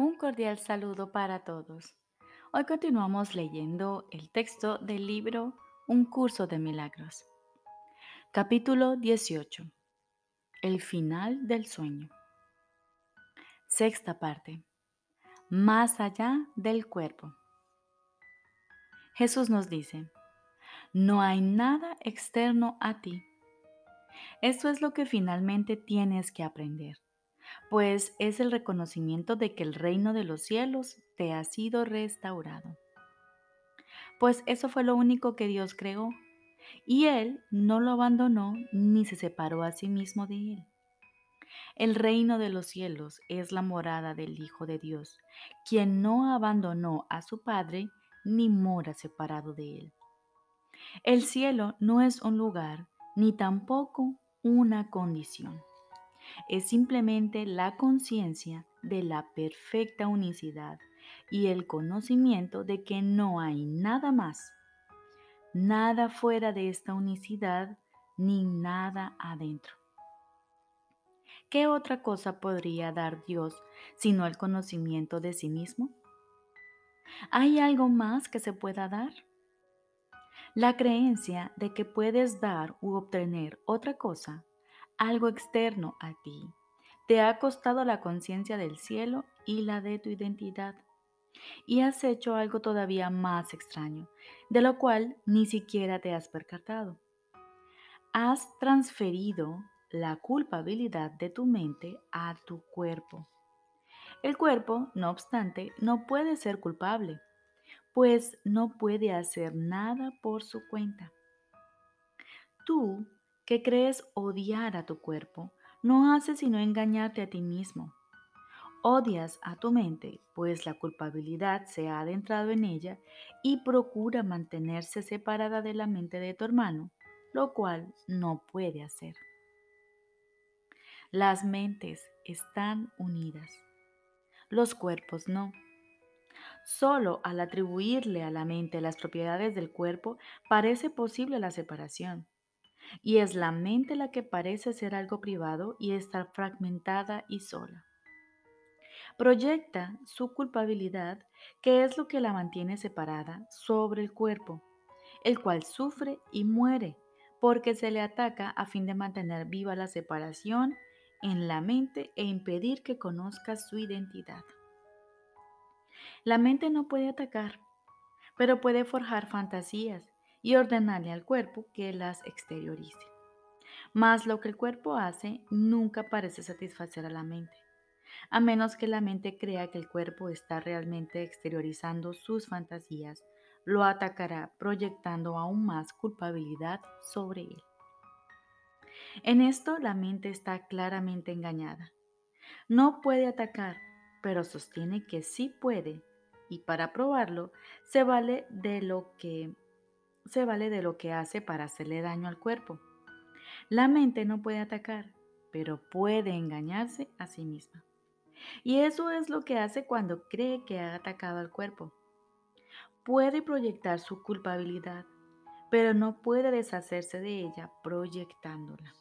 Un cordial saludo para todos. Hoy continuamos leyendo el texto del libro Un curso de milagros. Capítulo 18. El final del sueño. Sexta parte. Más allá del cuerpo. Jesús nos dice, no hay nada externo a ti. Esto es lo que finalmente tienes que aprender pues es el reconocimiento de que el reino de los cielos te ha sido restaurado. Pues eso fue lo único que Dios creó, y Él no lo abandonó ni se separó a sí mismo de Él. El reino de los cielos es la morada del Hijo de Dios, quien no abandonó a su Padre ni mora separado de Él. El cielo no es un lugar ni tampoco una condición es simplemente la conciencia de la perfecta unicidad y el conocimiento de que no hay nada más, nada fuera de esta unicidad ni nada adentro. ¿Qué otra cosa podría dar Dios sino el conocimiento de sí mismo? ¿Hay algo más que se pueda dar? La creencia de que puedes dar u obtener otra cosa algo externo a ti. Te ha costado la conciencia del cielo y la de tu identidad. Y has hecho algo todavía más extraño, de lo cual ni siquiera te has percatado. Has transferido la culpabilidad de tu mente a tu cuerpo. El cuerpo, no obstante, no puede ser culpable, pues no puede hacer nada por su cuenta. Tú que crees odiar a tu cuerpo, no hace sino engañarte a ti mismo. Odias a tu mente, pues la culpabilidad se ha adentrado en ella y procura mantenerse separada de la mente de tu hermano, lo cual no puede hacer. Las mentes están unidas, los cuerpos no. Solo al atribuirle a la mente las propiedades del cuerpo parece posible la separación y es la mente la que parece ser algo privado y estar fragmentada y sola. Proyecta su culpabilidad, que es lo que la mantiene separada, sobre el cuerpo, el cual sufre y muere porque se le ataca a fin de mantener viva la separación en la mente e impedir que conozca su identidad. La mente no puede atacar, pero puede forjar fantasías y ordenarle al cuerpo que las exteriorice. Mas lo que el cuerpo hace nunca parece satisfacer a la mente, a menos que la mente crea que el cuerpo está realmente exteriorizando sus fantasías, lo atacará proyectando aún más culpabilidad sobre él. En esto la mente está claramente engañada. No puede atacar, pero sostiene que sí puede, y para probarlo se vale de lo que se vale de lo que hace para hacerle daño al cuerpo. La mente no puede atacar, pero puede engañarse a sí misma. Y eso es lo que hace cuando cree que ha atacado al cuerpo. Puede proyectar su culpabilidad, pero no puede deshacerse de ella proyectándola.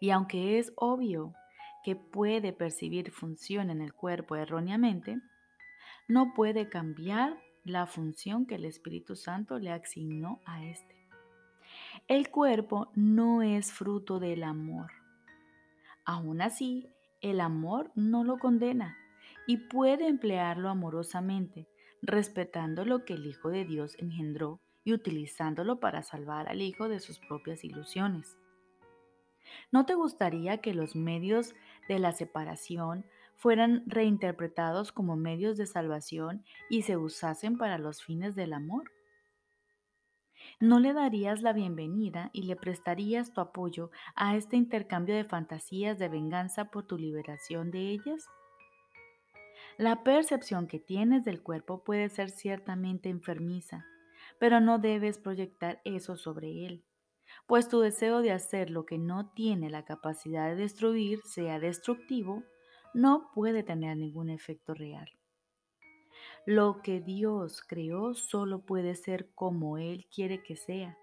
Y aunque es obvio que puede percibir función en el cuerpo erróneamente, no puede cambiar la función que el Espíritu Santo le asignó a éste. El cuerpo no es fruto del amor. Aún así, el amor no lo condena y puede emplearlo amorosamente, respetando lo que el Hijo de Dios engendró y utilizándolo para salvar al Hijo de sus propias ilusiones. ¿No te gustaría que los medios de la separación fueran reinterpretados como medios de salvación y se usasen para los fines del amor? ¿No le darías la bienvenida y le prestarías tu apoyo a este intercambio de fantasías de venganza por tu liberación de ellas? La percepción que tienes del cuerpo puede ser ciertamente enfermiza, pero no debes proyectar eso sobre él, pues tu deseo de hacer lo que no tiene la capacidad de destruir sea destructivo no puede tener ningún efecto real. Lo que Dios creó solo puede ser como Él quiere que sea,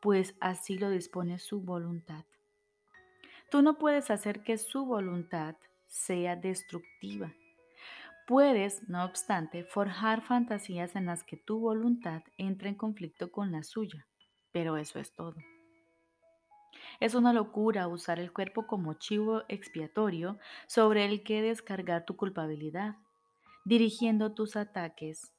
pues así lo dispone su voluntad. Tú no puedes hacer que su voluntad sea destructiva. Puedes, no obstante, forjar fantasías en las que tu voluntad entre en conflicto con la suya, pero eso es todo. Es una locura usar el cuerpo como chivo expiatorio sobre el que descargar tu culpabilidad, dirigiendo tus ataques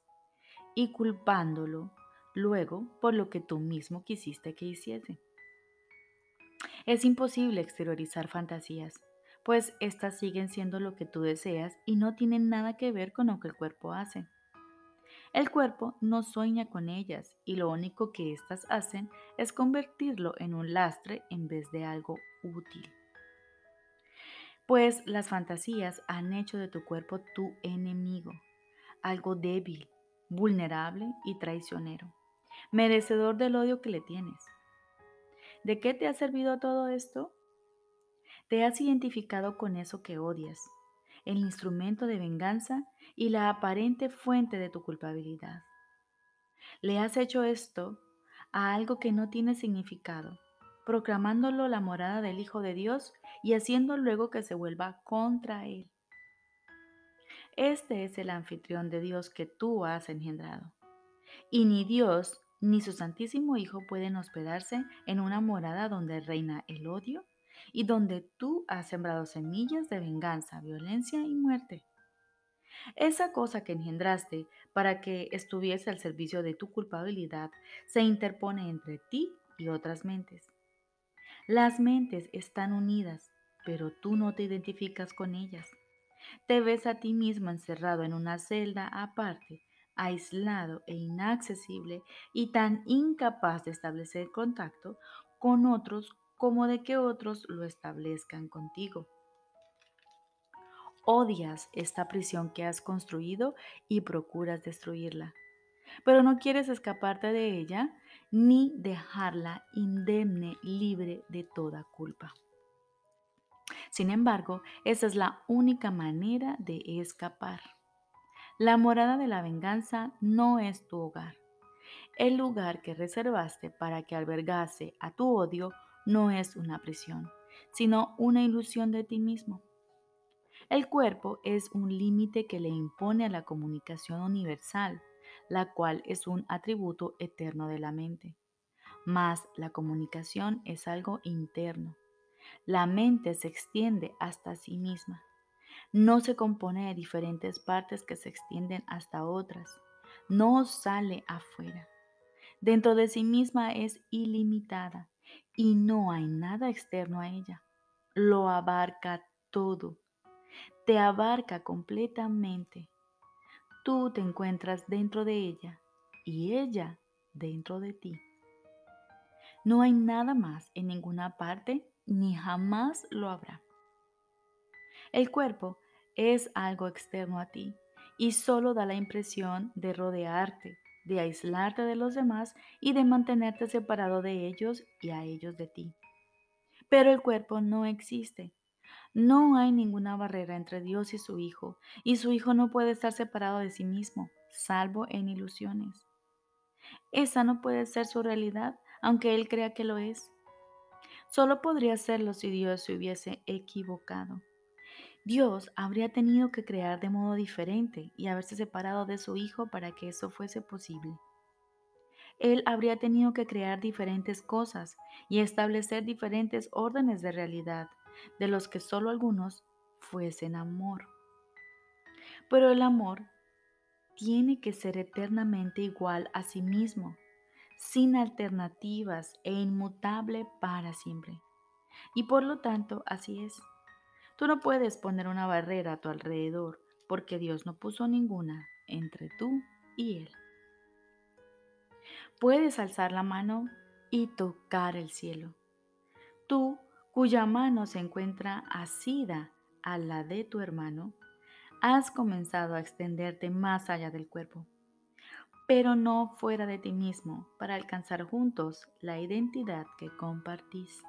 y culpándolo luego por lo que tú mismo quisiste que hiciese. Es imposible exteriorizar fantasías, pues éstas siguen siendo lo que tú deseas y no tienen nada que ver con lo que el cuerpo hace. El cuerpo no sueña con ellas y lo único que éstas hacen es convertirlo en un lastre en vez de algo útil. Pues las fantasías han hecho de tu cuerpo tu enemigo, algo débil, vulnerable y traicionero, merecedor del odio que le tienes. ¿De qué te ha servido todo esto? Te has identificado con eso que odias, el instrumento de venganza y la aparente fuente de tu culpabilidad. Le has hecho esto a algo que no tiene significado, proclamándolo la morada del Hijo de Dios y haciendo luego que se vuelva contra Él. Este es el anfitrión de Dios que tú has engendrado. Y ni Dios ni su Santísimo Hijo pueden hospedarse en una morada donde reina el odio y donde tú has sembrado semillas de venganza, violencia y muerte. Esa cosa que engendraste para que estuviese al servicio de tu culpabilidad se interpone entre ti y otras mentes. Las mentes están unidas, pero tú no te identificas con ellas. Te ves a ti mismo encerrado en una celda aparte, aislado e inaccesible y tan incapaz de establecer contacto con otros como de que otros lo establezcan contigo. Odias esta prisión que has construido y procuras destruirla, pero no quieres escaparte de ella ni dejarla indemne, libre de toda culpa. Sin embargo, esa es la única manera de escapar. La morada de la venganza no es tu hogar. El lugar que reservaste para que albergase a tu odio no es una prisión, sino una ilusión de ti mismo. El cuerpo es un límite que le impone a la comunicación universal, la cual es un atributo eterno de la mente. Mas la comunicación es algo interno. La mente se extiende hasta sí misma. No se compone de diferentes partes que se extienden hasta otras. No sale afuera. Dentro de sí misma es ilimitada y no hay nada externo a ella. Lo abarca todo. Te abarca completamente. Tú te encuentras dentro de ella y ella dentro de ti. No hay nada más en ninguna parte ni jamás lo habrá. El cuerpo es algo externo a ti y solo da la impresión de rodearte, de aislarte de los demás y de mantenerte separado de ellos y a ellos de ti. Pero el cuerpo no existe. No hay ninguna barrera entre Dios y su Hijo, y su Hijo no puede estar separado de sí mismo, salvo en ilusiones. Esa no puede ser su realidad, aunque Él crea que lo es. Solo podría serlo si Dios se hubiese equivocado. Dios habría tenido que crear de modo diferente y haberse separado de su Hijo para que eso fuese posible. Él habría tenido que crear diferentes cosas y establecer diferentes órdenes de realidad, de los que solo algunos fuesen amor. Pero el amor tiene que ser eternamente igual a sí mismo, sin alternativas e inmutable para siempre. Y por lo tanto, así es. Tú no puedes poner una barrera a tu alrededor porque Dios no puso ninguna entre tú y Él. Puedes alzar la mano y tocar el cielo. Tú, cuya mano se encuentra asida a la de tu hermano, has comenzado a extenderte más allá del cuerpo, pero no fuera de ti mismo para alcanzar juntos la identidad que compartís.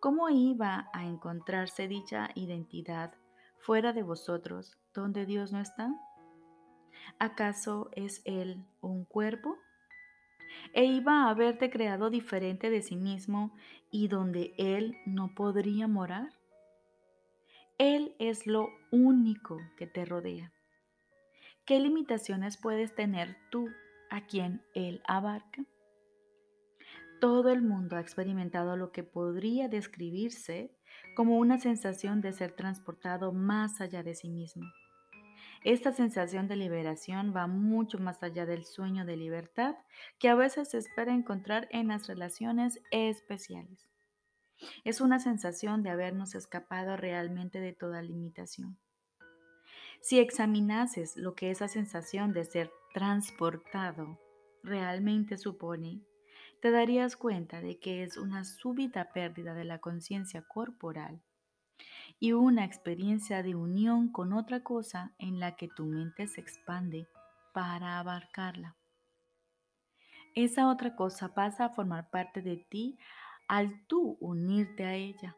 ¿Cómo iba a encontrarse dicha identidad fuera de vosotros, donde Dios no está? ¿Acaso es Él un cuerpo? E iba a haberte creado diferente de sí mismo y donde Él no podría morar. Él es lo único que te rodea. ¿Qué limitaciones puedes tener tú a quien Él abarca? Todo el mundo ha experimentado lo que podría describirse como una sensación de ser transportado más allá de sí mismo. Esta sensación de liberación va mucho más allá del sueño de libertad que a veces se espera encontrar en las relaciones especiales. Es una sensación de habernos escapado realmente de toda limitación. Si examinases lo que esa sensación de ser transportado realmente supone, te darías cuenta de que es una súbita pérdida de la conciencia corporal y una experiencia de unión con otra cosa en la que tu mente se expande para abarcarla. Esa otra cosa pasa a formar parte de ti al tú unirte a ella.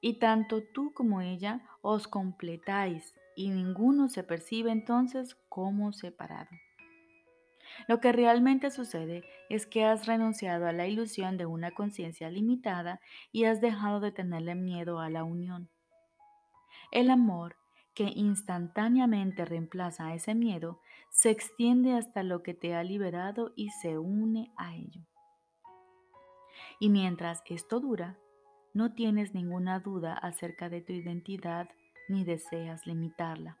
Y tanto tú como ella os completáis y ninguno se percibe entonces como separado. Lo que realmente sucede es que has renunciado a la ilusión de una conciencia limitada y has dejado de tenerle miedo a la unión. El amor, que instantáneamente reemplaza a ese miedo, se extiende hasta lo que te ha liberado y se une a ello. Y mientras esto dura, no tienes ninguna duda acerca de tu identidad ni deseas limitarla.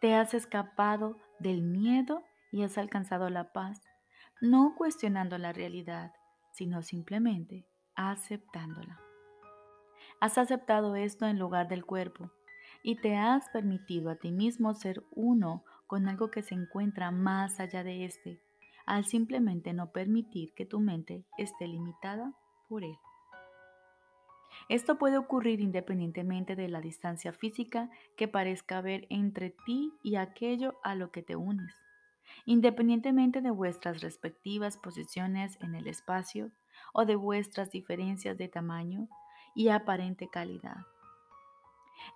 Te has escapado del miedo y has alcanzado la paz, no cuestionando la realidad, sino simplemente aceptándola. Has aceptado esto en lugar del cuerpo y te has permitido a ti mismo ser uno con algo que se encuentra más allá de este, al simplemente no permitir que tu mente esté limitada por él. Esto puede ocurrir independientemente de la distancia física que parezca haber entre ti y aquello a lo que te unes, independientemente de vuestras respectivas posiciones en el espacio o de vuestras diferencias de tamaño y aparente calidad.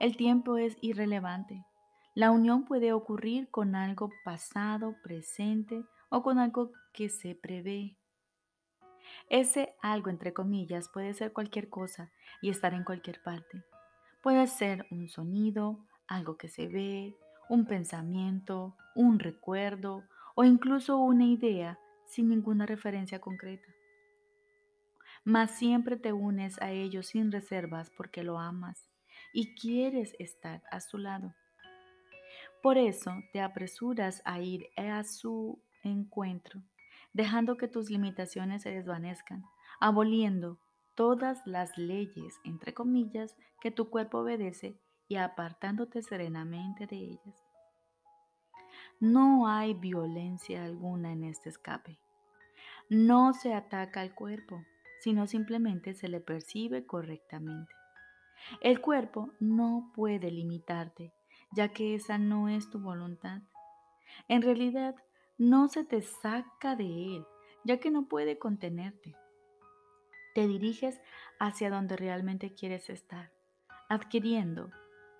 El tiempo es irrelevante. La unión puede ocurrir con algo pasado, presente o con algo que se prevé. Ese algo, entre comillas, puede ser cualquier cosa y estar en cualquier parte. Puede ser un sonido, algo que se ve, un pensamiento, un recuerdo o incluso una idea sin ninguna referencia concreta. Mas siempre te unes a ellos sin reservas porque lo amas y quieres estar a su lado. Por eso te apresuras a ir a su encuentro dejando que tus limitaciones se desvanezcan, aboliendo todas las leyes, entre comillas, que tu cuerpo obedece y apartándote serenamente de ellas. No hay violencia alguna en este escape. No se ataca al cuerpo, sino simplemente se le percibe correctamente. El cuerpo no puede limitarte, ya que esa no es tu voluntad. En realidad, no se te saca de él, ya que no puede contenerte. Te diriges hacia donde realmente quieres estar, adquiriendo,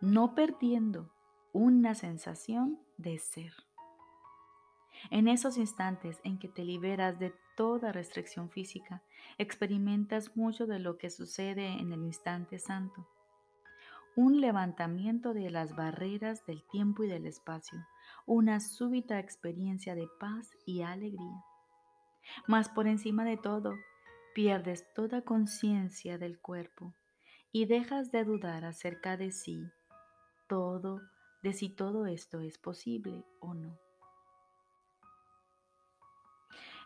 no perdiendo, una sensación de ser. En esos instantes en que te liberas de toda restricción física, experimentas mucho de lo que sucede en el instante santo. Un levantamiento de las barreras del tiempo y del espacio, una súbita experiencia de paz y alegría. Mas por encima de todo, pierdes toda conciencia del cuerpo y dejas de dudar acerca de sí, todo, de si todo esto es posible o no.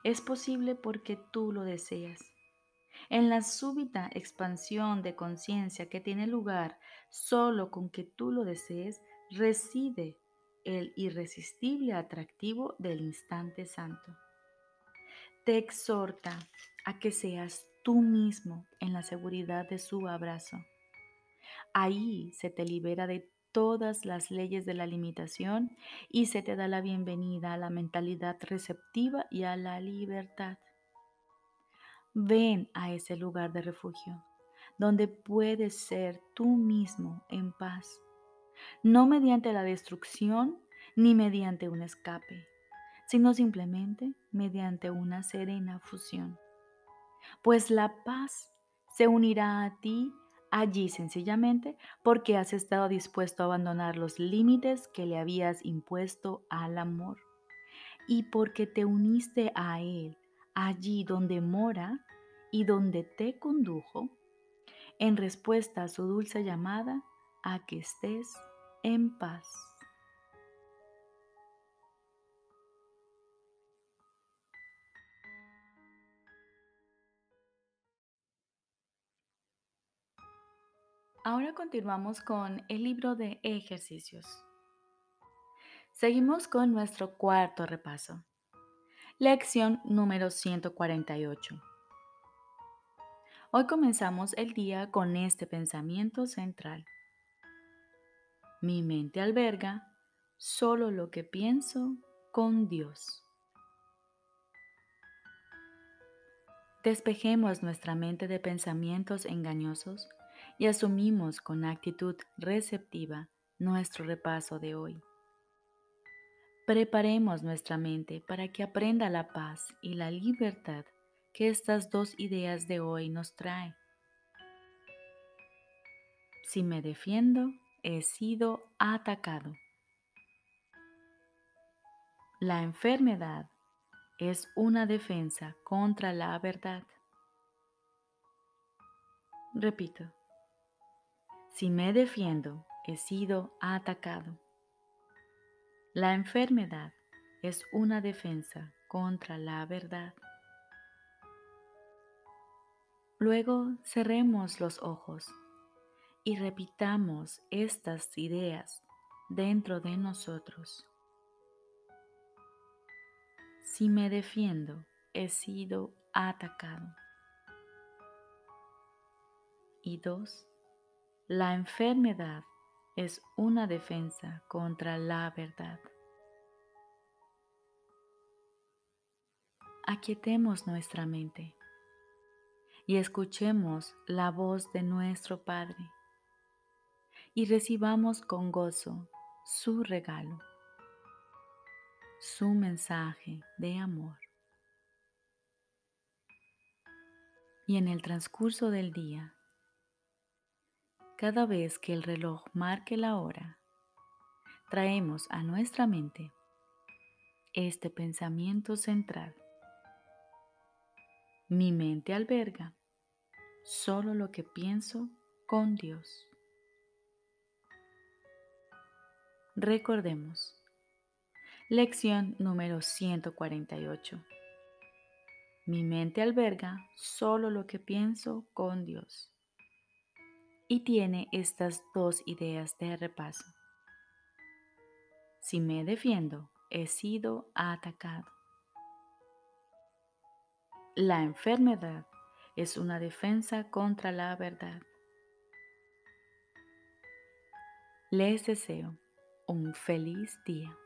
Es posible porque tú lo deseas. En la súbita expansión de conciencia que tiene lugar solo con que tú lo desees, reside el irresistible atractivo del instante santo. Te exhorta a que seas tú mismo en la seguridad de su abrazo. Ahí se te libera de todas las leyes de la limitación y se te da la bienvenida a la mentalidad receptiva y a la libertad. Ven a ese lugar de refugio, donde puedes ser tú mismo en paz no mediante la destrucción ni mediante un escape, sino simplemente mediante una serena fusión. Pues la paz se unirá a ti allí sencillamente porque has estado dispuesto a abandonar los límites que le habías impuesto al amor y porque te uniste a Él allí donde mora y donde te condujo en respuesta a su dulce llamada a que estés en paz. Ahora continuamos con el libro de ejercicios. Seguimos con nuestro cuarto repaso. Lección número 148. Hoy comenzamos el día con este pensamiento central. Mi mente alberga solo lo que pienso con Dios. Despejemos nuestra mente de pensamientos engañosos y asumimos con actitud receptiva nuestro repaso de hoy. Preparemos nuestra mente para que aprenda la paz y la libertad que estas dos ideas de hoy nos traen. Si me defiendo, he sido atacado. La enfermedad es una defensa contra la verdad. Repito, si me defiendo, he sido atacado. La enfermedad es una defensa contra la verdad. Luego cerremos los ojos y repitamos estas ideas dentro de nosotros. Si me defiendo, he sido atacado. Y dos, la enfermedad es una defensa contra la verdad. Aquietemos nuestra mente y escuchemos la voz de nuestro Padre y recibamos con gozo su regalo, su mensaje de amor. Y en el transcurso del día, cada vez que el reloj marque la hora, traemos a nuestra mente este pensamiento central. Mi mente alberga solo lo que pienso con Dios. Recordemos. Lección número 148. Mi mente alberga solo lo que pienso con Dios y tiene estas dos ideas de repaso. Si me defiendo, he sido atacado. La enfermedad es una defensa contra la verdad. Les deseo un feliz día.